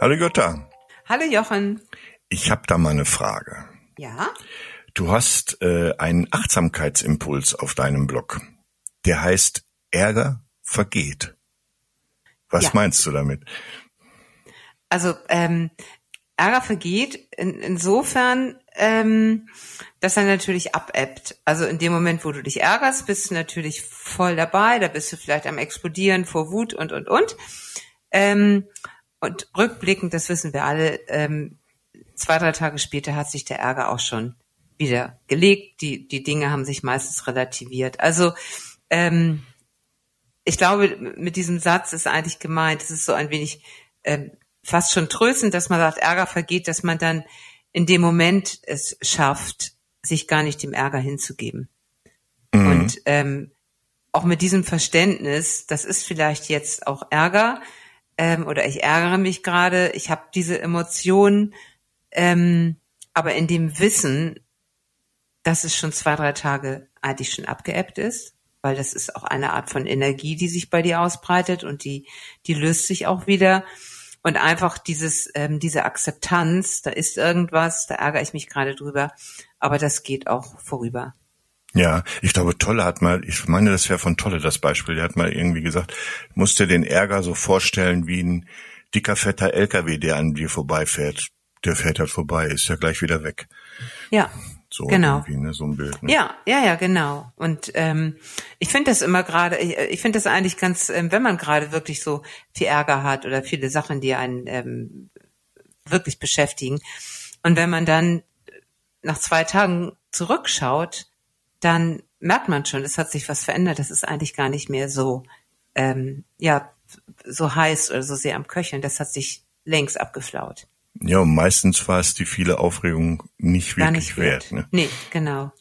Hallo Jutta. Hallo Jochen. Ich habe da mal eine Frage. Ja? Du hast äh, einen Achtsamkeitsimpuls auf deinem Blog. Der heißt Ärger vergeht. Was Ja. meinst du damit? Also ähm, Ärger vergeht in, insofern, ähm, dass er natürlich abebbt. Also in dem Moment, wo du dich ärgerst, bist du natürlich voll dabei. Da bist du vielleicht am explodieren vor Wut und und und. Ähm, und rückblickend, das wissen wir alle, ähm, zwei drei Tage später hat sich der Ärger auch schon wieder gelegt. Die die Dinge haben sich meistens relativiert. Also ähm, ich glaube, mit diesem Satz ist eigentlich gemeint, es ist so ein wenig ähm, fast schon tröstend, dass man sagt, Ärger vergeht, dass man dann in dem Moment es schafft, sich gar nicht dem Ärger hinzugeben. Und ähm, auch mit diesem Verständnis, das ist vielleicht jetzt auch Ärger ähm, oder ich ärgere mich gerade, ich habe diese Emotionen, ähm, aber in dem Wissen, dass es schon zwei, drei Tage eigentlich schon abgeebbt ist, weil das ist auch eine Art von Energie, die sich bei dir ausbreitet und die, die löst sich auch wieder. Und einfach dieses, ähm, diese Akzeptanz, da ist irgendwas, da ärgere ich mich gerade drüber, aber das geht auch vorüber. Ja, ich glaube, Tolle hat mal, ich meine, das wäre von Tolle das Beispiel, der hat mal irgendwie gesagt, musst dir den Ärger so vorstellen wie ein dicker, fetter LKW, der an dir vorbeifährt. Der fährt halt vorbei, ist ja gleich wieder weg. Ja, So Genau. ne, so ein Bild. Ne? Ja, ja, ja, genau. Und ähm, ich finde das immer gerade, ich, ich finde das eigentlich ganz, ähm, wenn man gerade wirklich so viel Ärger hat oder viele Sachen, die einen ähm, wirklich beschäftigen. Und wenn man dann nach zwei Tagen zurückschaut, dann merkt man schon, es hat sich was verändert. Das ist eigentlich gar nicht mehr so, ähm, ja, so heiß oder so sehr am Köcheln. Das hat sich längst abgeflaut. Ja, und meistens war es die viele Aufregung nicht Gar wirklich nicht wert. Ne? Nee, genau.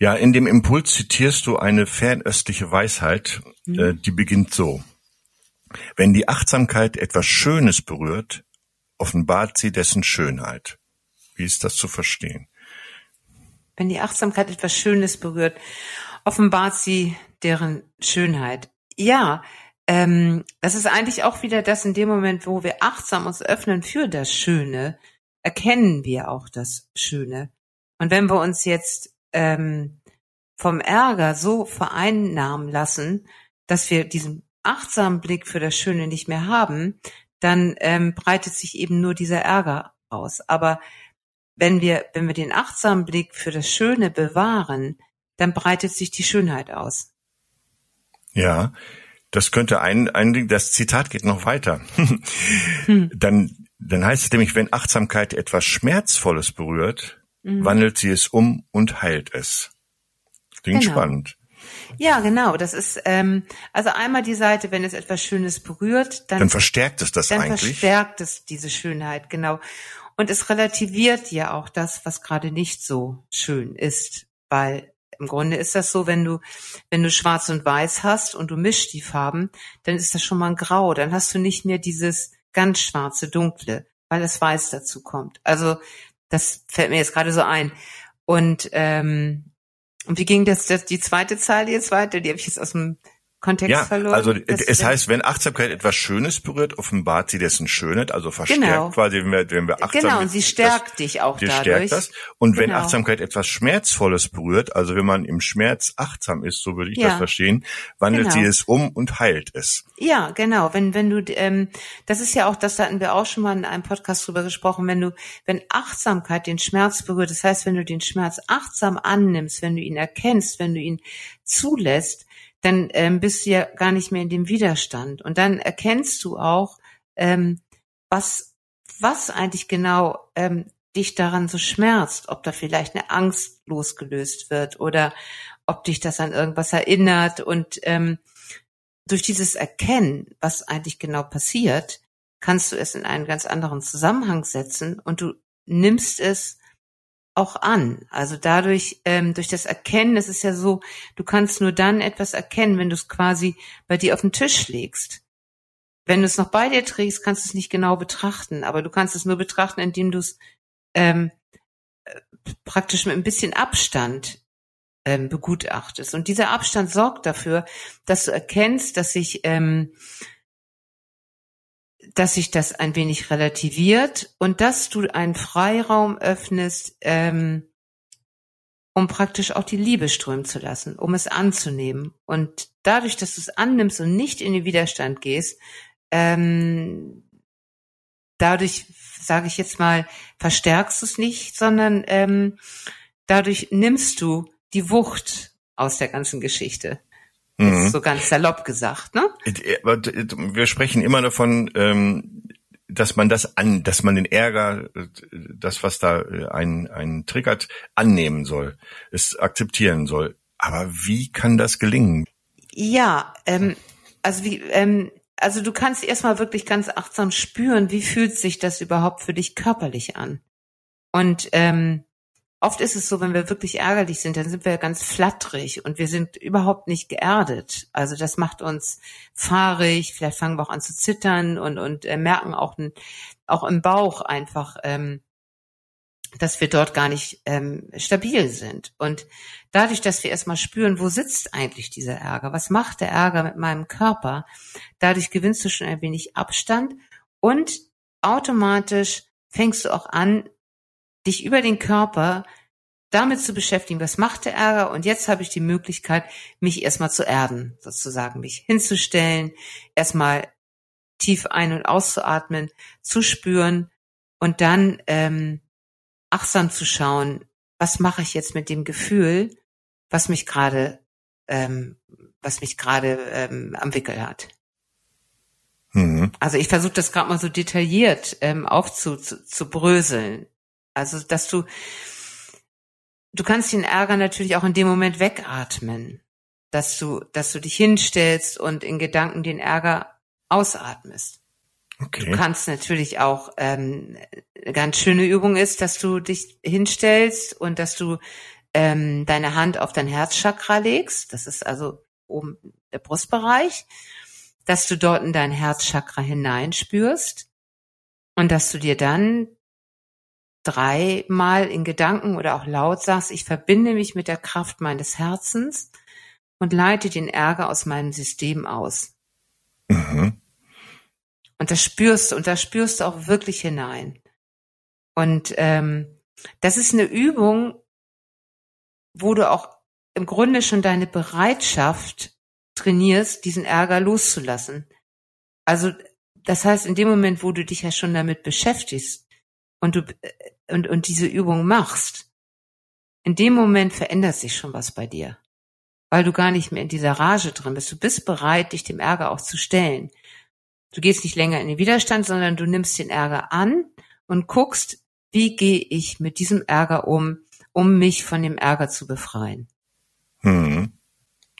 Ja, in dem Impuls zitierst du eine fernöstliche Weisheit, Mhm. äh, die beginnt so. Wenn die Achtsamkeit etwas Schönes berührt, offenbart sie dessen Schönheit. Wie ist das zu verstehen? Wenn die Achtsamkeit etwas Schönes berührt, offenbart sie deren Schönheit. Ja, ähm, das ist eigentlich auch wieder das in dem Moment, wo wir achtsam uns öffnen für das Schöne, erkennen wir auch das Schöne. Und wenn wir uns jetzt ähm, vom Ärger so vereinnahmen lassen, dass wir diesen achtsamen Blick für das Schöne nicht mehr haben, dann ähm, breitet sich eben nur dieser Ärger aus. Aber wenn wir, wenn wir den achtsamen Blick für das Schöne bewahren, dann breitet sich die Schönheit aus. Ja, das könnte ein, ein das Zitat geht noch weiter. Dann, dann heißt es nämlich, wenn Achtsamkeit etwas Schmerzvolles berührt, Mhm. wandelt sie es um und heilt es. Klingt Genau. spannend. Ja, genau. Das ist ähm, also einmal die Seite, wenn es etwas Schönes berührt, dann, Dann verstärkt es das dann eigentlich. verstärkt es diese Schönheit, genau. Und es relativiert ja auch das, was gerade nicht so schön ist, weil im Grunde ist das so, wenn du wenn du Schwarz und Weiß hast und du mischst die Farben, dann ist das schon mal ein Grau. Dann hast du nicht mehr dieses ganz schwarze, dunkle, weil das Weiß dazu kommt. Also das fällt mir jetzt gerade so ein. Und ähm, und wie ging das, das die zweite Zeile jetzt weiter? Die habe ich jetzt aus dem Kontext Ja, verloren. also Das- es heißt, wenn Achtsamkeit etwas Schönes berührt, offenbart sie dessen Schönheit, also verstärkt Genau. quasi, wenn wir, wenn wir achtsam genau und sie das- stärkt dich auch die dadurch. stärkt das. Und wenn Genau. Achtsamkeit etwas Schmerzvolles berührt, also wenn man im Schmerz achtsam ist, so würde ich Ja. das verstehen, wandelt Genau. sie es um und heilt es. Ja, genau. Wenn wenn du ähm, das ist ja auch, das hatten wir auch schon mal in einem Podcast drüber gesprochen. Wenn du wenn Achtsamkeit den Schmerz berührt, das heißt, wenn du den Schmerz achtsam annimmst, wenn du ihn erkennst, wenn du ihn zulässt, dann ähm, bist du ja gar nicht mehr in dem Widerstand. Und dann erkennst du auch, ähm, was was eigentlich genau ähm, dich daran so schmerzt, ob da vielleicht eine Angst losgelöst wird oder ob dich das an irgendwas erinnert. Und ähm, durch dieses Erkennen, was eigentlich genau passiert, kannst du es in einen ganz anderen Zusammenhang setzen. Und du nimmst es auch an. Also dadurch, ähm, durch das Erkennen, es ist ja so, du kannst nur dann etwas erkennen, wenn du es quasi bei dir auf den Tisch legst. Wenn du es noch bei dir trägst, kannst du es nicht genau betrachten, aber du kannst es nur betrachten, indem du es ähm, äh, praktisch mit ein bisschen Abstand ähm, begutachtest. Und dieser Abstand sorgt dafür, dass du erkennst, dass sich ähm, dass sich das ein wenig relativiert und dass du einen Freiraum öffnest, ähm, um praktisch auch die Liebe strömen zu lassen, um es anzunehmen. Und dadurch, dass du es annimmst und nicht in den Widerstand gehst, ähm, dadurch, sage ich jetzt mal, verstärkst du es nicht, sondern ähm, dadurch nimmst du die Wucht aus der ganzen Geschichte. Mhm. so ganz salopp gesagt, ne? Wir sprechen immer davon, ähm, dass man das an, dass man den Ärger, das was da äh, einen, einen triggert, annehmen soll, es akzeptieren soll. Aber wie kann das gelingen? Ja, ähm, also wie, ähm, also du kannst erstmal wirklich ganz achtsam spüren, wie fühlt sich das überhaupt für dich körperlich an? Und ähm, oft ist es so, wenn wir wirklich ärgerlich sind, dann sind wir ganz flatterig und wir sind überhaupt nicht geerdet. Also das macht uns fahrig, vielleicht fangen wir auch an zu zittern und, und äh, merken auch, auch im Bauch einfach, ähm, dass wir dort gar nicht ähm, stabil sind. Und dadurch, dass wir erstmal spüren, wo sitzt eigentlich dieser Ärger, was macht der Ärger mit meinem Körper, dadurch gewinnst du schon ein wenig Abstand und automatisch fängst du auch an, dich über den Körper damit zu beschäftigen, was macht der Ärger und jetzt habe ich die Möglichkeit, mich erstmal zu erden, sozusagen mich hinzustellen, erstmal tief ein- und auszuatmen, zu spüren und dann ähm, achtsam zu schauen, was mache ich jetzt mit dem Gefühl, was mich gerade, ähm, was mich gerade ähm, am Wickel hat. Mhm. Also ich versuche das gerade mal so detailliert ähm, aufzubröseln. Also, dass du, du kannst den Ärger natürlich auch in dem Moment wegatmen, dass du, dass du dich hinstellst und in Gedanken den Ärger ausatmest. Okay. Du kannst natürlich auch, ähm, eine ganz schöne Übung ist, dass du dich hinstellst und dass du ähm, deine Hand auf dein Herzchakra legst. Das ist also oben der Brustbereich, dass du dort in dein Herzchakra hineinspürst und dass du dir dann dreimal in Gedanken oder auch laut sagst, ich verbinde mich mit der Kraft meines Herzens und leite den Ärger aus meinem System aus. Mhm. Und das spürst du, und da spürst du auch wirklich hinein. Und ähm, das ist eine Übung, wo du auch im Grunde schon deine Bereitschaft trainierst, diesen Ärger loszulassen. Also das heißt, in dem Moment, wo du dich ja schon damit beschäftigst, und du und, und diese Übung machst, in dem Moment verändert sich schon was bei dir. Weil du gar nicht mehr in dieser Rage drin bist. Du bist bereit, dich dem Ärger auch zu stellen. Du gehst nicht länger in den Widerstand, sondern du nimmst den Ärger an und guckst, wie gehe ich mit diesem Ärger um, um mich von dem Ärger zu befreien. Hm.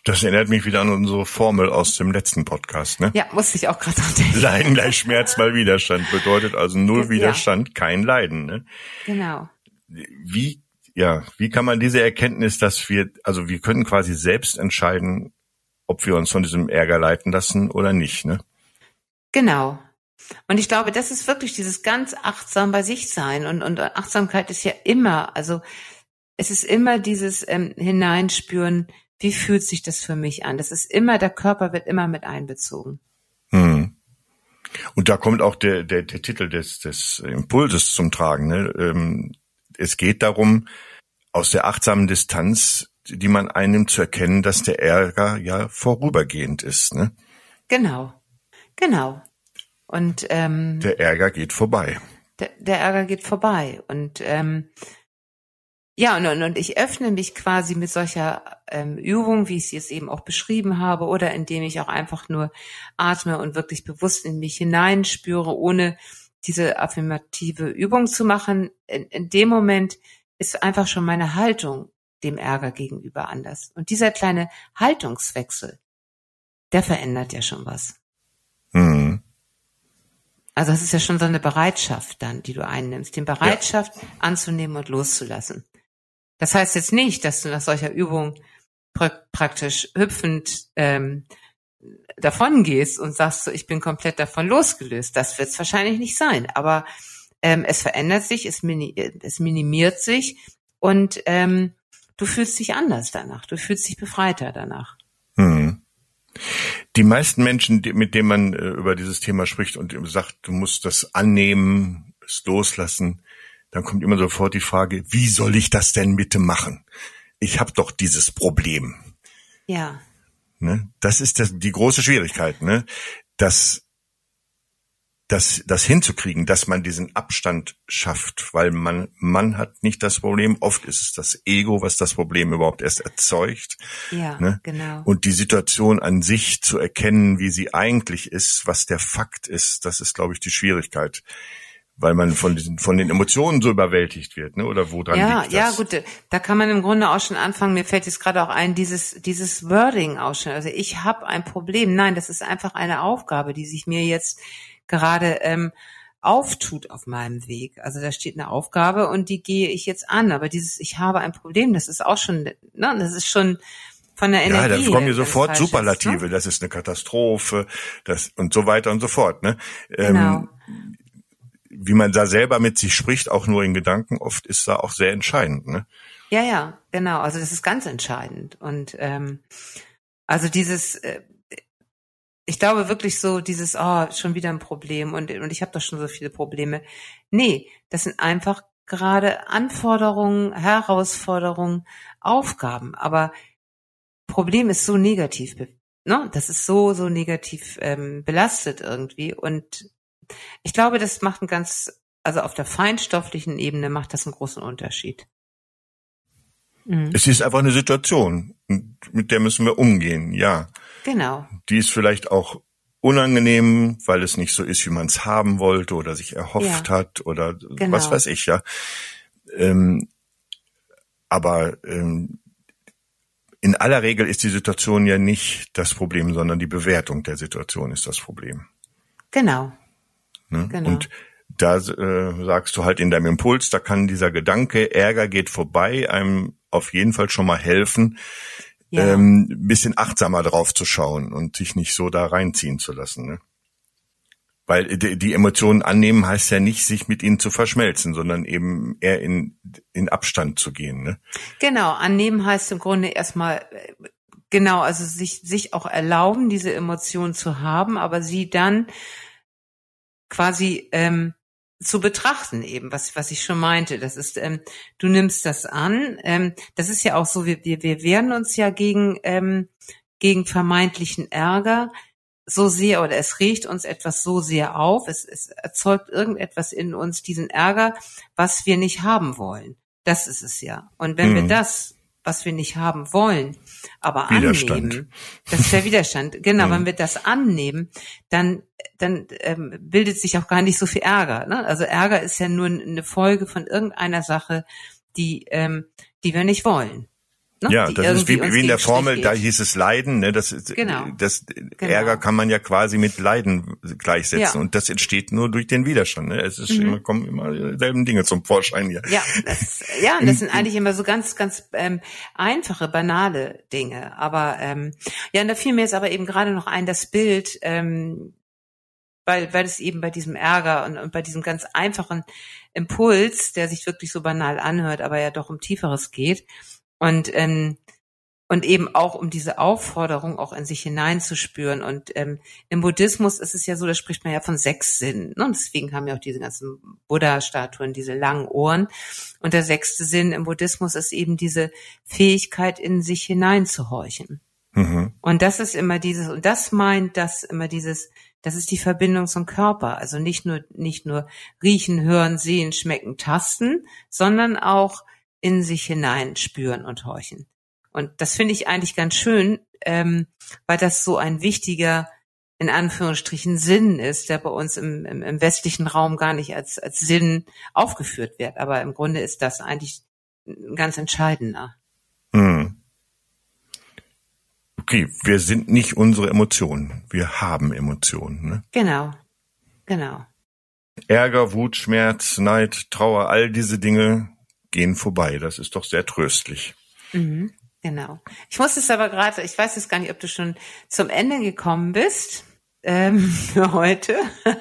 Das erinnert mich wieder an unsere Formel aus dem letzten Podcast, ne? Ja, musste ich auch gerade denken. Leiden gleich Schmerz mal Widerstand bedeutet also null Widerstand, ja. kein Leiden, ne? Genau. Wie, ja, wie kann man diese Erkenntnis, dass wir, also wir können quasi selbst entscheiden, ob wir uns von diesem Ärger leiten lassen oder nicht, ne? Genau. Und ich glaube, das ist wirklich dieses ganz achtsam bei sich sein und, und Achtsamkeit ist ja immer, also es ist immer dieses ähm, Hineinspüren, wie fühlt sich das für mich an? Das ist immer, der Körper wird immer mit einbezogen. Hm. Und da kommt auch der, der, der Titel des, des Impulses zum Tragen. Ne? Ähm, es geht darum, aus der achtsamen Distanz, die man einnimmt, zu erkennen, dass der Ärger ja vorübergehend ist. Ne? Genau, genau. Und ähm, der Ärger geht vorbei. Der, der Ärger geht vorbei. Und ähm, ja, und, und, und ich öffne mich quasi mit solcher ähm, Übung, wie ich sie jetzt eben auch beschrieben habe, oder indem ich auch einfach nur atme und wirklich bewusst in mich hineinspüre, ohne diese affirmative Übung zu machen. In, in dem Moment ist einfach schon meine Haltung dem Ärger gegenüber anders. Und dieser kleine Haltungswechsel, der verändert ja schon was. Mhm. Also es ist ja schon so eine Bereitschaft dann, die du einnimmst, den Bereitschaft ja. anzunehmen und loszulassen. Das heißt jetzt nicht, dass du nach solcher Übung pra praktisch hüpfend ähm, davon gehst und sagst so, ich bin komplett davon losgelöst. Das wird es wahrscheinlich nicht sein. Aber ähm, es verändert sich, es, mini es minimiert sich und ähm, du fühlst dich anders danach. Du fühlst dich befreiter danach. Hm. Die meisten Menschen, mit denen man äh, über dieses Thema spricht und sagt, du musst das annehmen, es loslassen, dann kommt immer sofort die Frage, wie soll ich das denn bitte machen? Ich habe doch dieses Problem. Ja. Ne? Das ist das, die große Schwierigkeit, ne? Das das, das hinzukriegen, dass man diesen Abstand schafft, weil man, man hat nicht das Problem. Oft ist es das Ego, was das Problem überhaupt erst erzeugt. Ja, ne? genau. Und die Situation an sich zu erkennen, wie sie eigentlich ist, was der Fakt ist, das ist, glaube ich, die Schwierigkeit weil man von diesen von den Emotionen so überwältigt wird, ne? Oder wo dran ja, liegt das? Ja, gut, da kann man im Grunde auch schon anfangen. Mir fällt jetzt gerade auch ein, dieses dieses Wording auch schon. Also ich habe ein Problem. Nein, das ist einfach eine Aufgabe, die sich mir jetzt gerade ähm, auftut auf meinem Weg. Also da steht eine Aufgabe und die gehe ich jetzt an. Aber dieses Ich habe ein Problem, das ist auch schon, ne, das ist schon von der Energie. Ja, da kommen mir sofort Superlative. Ist, ne? Das ist eine Katastrophe, das und so weiter und so fort. Ne? Ähm, genau. Ähm, wie man da selber mit sich spricht, auch nur in Gedanken, oft ist da auch sehr entscheidend. Ne? Ja, ja, genau. Also das ist ganz entscheidend. Und ähm, also dieses, äh, ich glaube wirklich so dieses, oh, schon wieder ein Problem und, und ich habe doch schon so viele Probleme. Nee, das sind einfach gerade Anforderungen, Herausforderungen, Aufgaben. Aber Problem ist so negativ, ne? Das ist so, so negativ ähm, belastet irgendwie. Und ich glaube, das macht einen ganz, also auf der feinstofflichen Ebene macht das einen großen Unterschied. Mhm. Es ist einfach eine Situation, mit der müssen wir umgehen, ja. Genau. Die ist vielleicht auch unangenehm, weil es nicht so ist, wie man es haben wollte oder sich erhofft ja. hat oder genau. was weiß ich, ja. Ähm, aber ähm, in aller Regel ist die Situation ja nicht das Problem, sondern die Bewertung der Situation ist das Problem. Genau. Ne? Genau. Und da äh, sagst du halt in deinem Impuls, da kann dieser Gedanke, Ärger geht vorbei, einem auf jeden Fall schon mal helfen, ja. ähm, bisschen achtsamer drauf zu schauen und sich nicht so da reinziehen zu lassen. Ne? Weil die, die Emotionen annehmen heißt ja nicht, sich mit ihnen zu verschmelzen, sondern eben eher in, in Abstand zu gehen. Ne? Genau, annehmen heißt im Grunde erstmal genau, also sich, sich auch erlauben, diese Emotionen zu haben, aber sie dann quasi ähm, zu betrachten eben, was, was ich schon meinte. Das ist, ähm, du nimmst das an. Ähm, das ist ja auch so, wir, wir, wir wehren uns ja gegen, ähm, gegen vermeintlichen Ärger so sehr oder es regt uns etwas so sehr auf, es, es erzeugt irgendetwas in uns, diesen Ärger, was wir nicht haben wollen. Das ist es ja. Und wenn mhm. wir das was wir nicht haben wollen, aber Widerstand. annehmen, das ist der Widerstand. Genau, mhm. wenn wir das annehmen, dann dann ähm, bildet sich auch gar nicht so viel Ärger. Ne? Also Ärger ist ja nur eine Folge von irgendeiner Sache, die ähm, die wir nicht wollen. Ne? Ja, das ist wie, wie in der Formel, da hieß es Leiden, ne? Das, ist, genau. das genau. Ärger kann man ja quasi mit Leiden gleichsetzen ja. und das entsteht nur durch den Widerstand. Ne? Es ist mhm. immer, kommen immer dieselben Dinge zum Vorschein hier. Ja, das, ja, das sind eigentlich immer so ganz, ganz ähm, einfache, banale Dinge. Aber ähm, ja, und da fiel mir jetzt aber eben gerade noch ein, das Bild, ähm, weil, weil es eben bei diesem Ärger und, und bei diesem ganz einfachen Impuls, der sich wirklich so banal anhört, aber ja doch um Tieferes geht, und ähm, und eben auch um diese Aufforderung auch in sich hineinzuspüren. Und ähm, im Buddhismus ist es ja so, da spricht man ja von sechs Sinnen. Ne? Und deswegen haben ja auch diese ganzen Buddha-Statuen diese langen Ohren. Und der sechste Sinn im Buddhismus ist eben diese Fähigkeit, in sich hineinzuhorchen. Mhm. Und das ist immer dieses, und das meint das immer dieses, das ist die Verbindung zum Körper. Also nicht nur, nicht nur riechen, hören, sehen, schmecken, tasten, sondern auch in sich hinein spüren und horchen. Und das finde ich eigentlich ganz schön, ähm, weil das so ein wichtiger, in Anführungsstrichen, Sinn ist, der bei uns im, im, im westlichen Raum gar nicht als, als Sinn aufgeführt wird. Aber im Grunde ist das eigentlich ein ganz entscheidender. Hm. Okay, wir sind nicht unsere Emotionen. Wir haben Emotionen. Ne? Genau, genau. Ärger, Wut, Schmerz, Neid, Trauer, all diese Dinge gehen vorbei. Das ist doch sehr tröstlich. Mhm, genau. Ich muss es aber gerade, ich weiß jetzt gar nicht, ob du schon zum Ende gekommen bist ähm, für heute.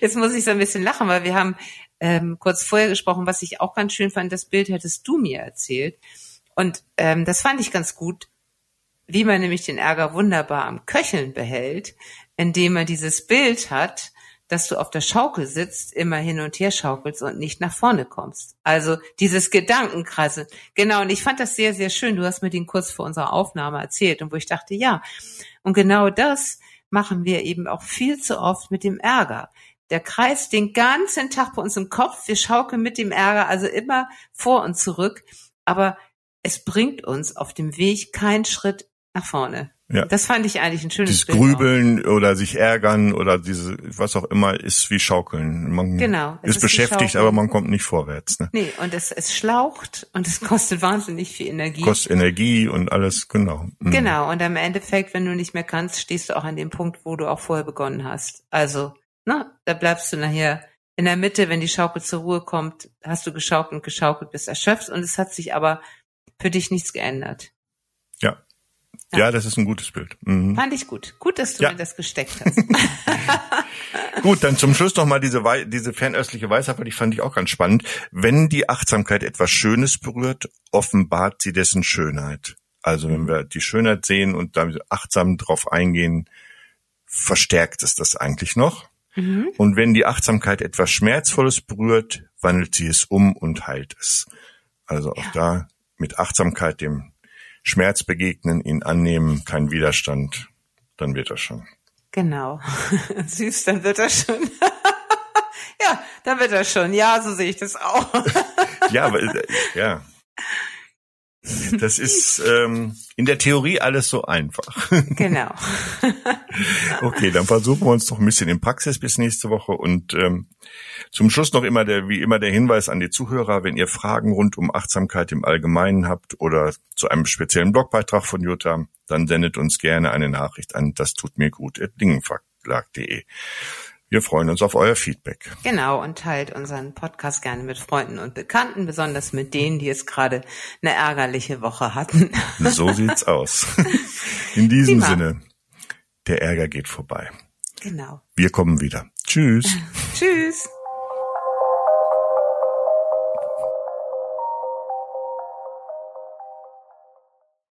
jetzt muss ich so ein bisschen lachen, weil wir haben ähm, kurz vorher gesprochen, was ich auch ganz schön fand. Das Bild hättest du mir erzählt. Und ähm, das fand ich ganz gut. wie man nämlich den Ärger wunderbar am Köcheln behält, indem man dieses Bild hat, dass du auf der Schaukel sitzt, immer hin und her schaukelst und nicht nach vorne kommst. Also dieses Gedankenkrasse. Genau, und ich fand das sehr, sehr schön. Du hast mir den kurz vor unserer Aufnahme erzählt und wo ich dachte, ja. Und genau das machen wir eben auch viel zu oft mit dem Ärger. Der kreist den ganzen Tag bei uns im Kopf. Wir schaukeln mit dem Ärger also immer vor und zurück. Aber es bringt uns auf dem Weg keinen Schritt nach vorne. Ja. Das fand ich eigentlich ein schönes Dieses Bild Grübeln auch. oder sich ärgern oder diese, was auch immer, ist wie Schaukeln. Man genau, ist, ist beschäftigt, aber man kommt nicht vorwärts. Ne? Nee, und es, es schlaucht und es kostet wahnsinnig viel Energie. Kostet Energie und alles, genau. Mhm. Genau, und am Endeffekt, wenn du nicht mehr kannst, stehst du auch an dem Punkt, wo du auch vorher begonnen hast. Also, na, da bleibst du nachher in der Mitte, wenn die Schaukel zur Ruhe kommt, hast du geschaukelt und geschaukelt, bist erschöpft und es hat sich aber für dich nichts geändert. Ja, ja. ja, das ist ein gutes Bild. Mhm. Fand ich gut. Gut, dass du ja. mir das gesteckt hast. gut, dann zum Schluss noch mal diese, Wei diese fernöstliche Weisheit, weil die fand ich auch ganz spannend. Wenn die Achtsamkeit etwas Schönes berührt, offenbart sie dessen Schönheit. Also wenn wir die Schönheit sehen und da achtsam drauf eingehen, verstärkt es das eigentlich noch. Mhm. Und wenn die Achtsamkeit etwas Schmerzvolles berührt, wandelt sie es um und heilt es. Also auch ja. da mit Achtsamkeit dem Schmerz begegnen, ihn annehmen, kein Widerstand, dann wird er schon. Genau. Süß, dann wird er schon. ja, dann wird er schon. Ja, so sehe ich das auch. ja, aber, äh, ja. Das ist ähm, in der Theorie alles so einfach. genau. okay, dann versuchen wir uns doch ein bisschen in Praxis bis nächste Woche und ähm, zum Schluss noch immer der, wie immer der Hinweis an die Zuhörer, wenn ihr Fragen rund um Achtsamkeit im Allgemeinen habt oder zu einem speziellen Blogbeitrag von Jutta, dann sendet uns gerne eine Nachricht an das tut mir gut at dingenverlag.de. Wir freuen uns auf euer Feedback. Genau, und teilt unseren Podcast gerne mit Freunden und Bekannten, besonders mit denen, die jetzt gerade eine ärgerliche Woche hatten. So sieht's aus. In diesem Prima. Sinne, der Ärger geht vorbei. Genau. Wir kommen wieder. Tschüss. Tschüss.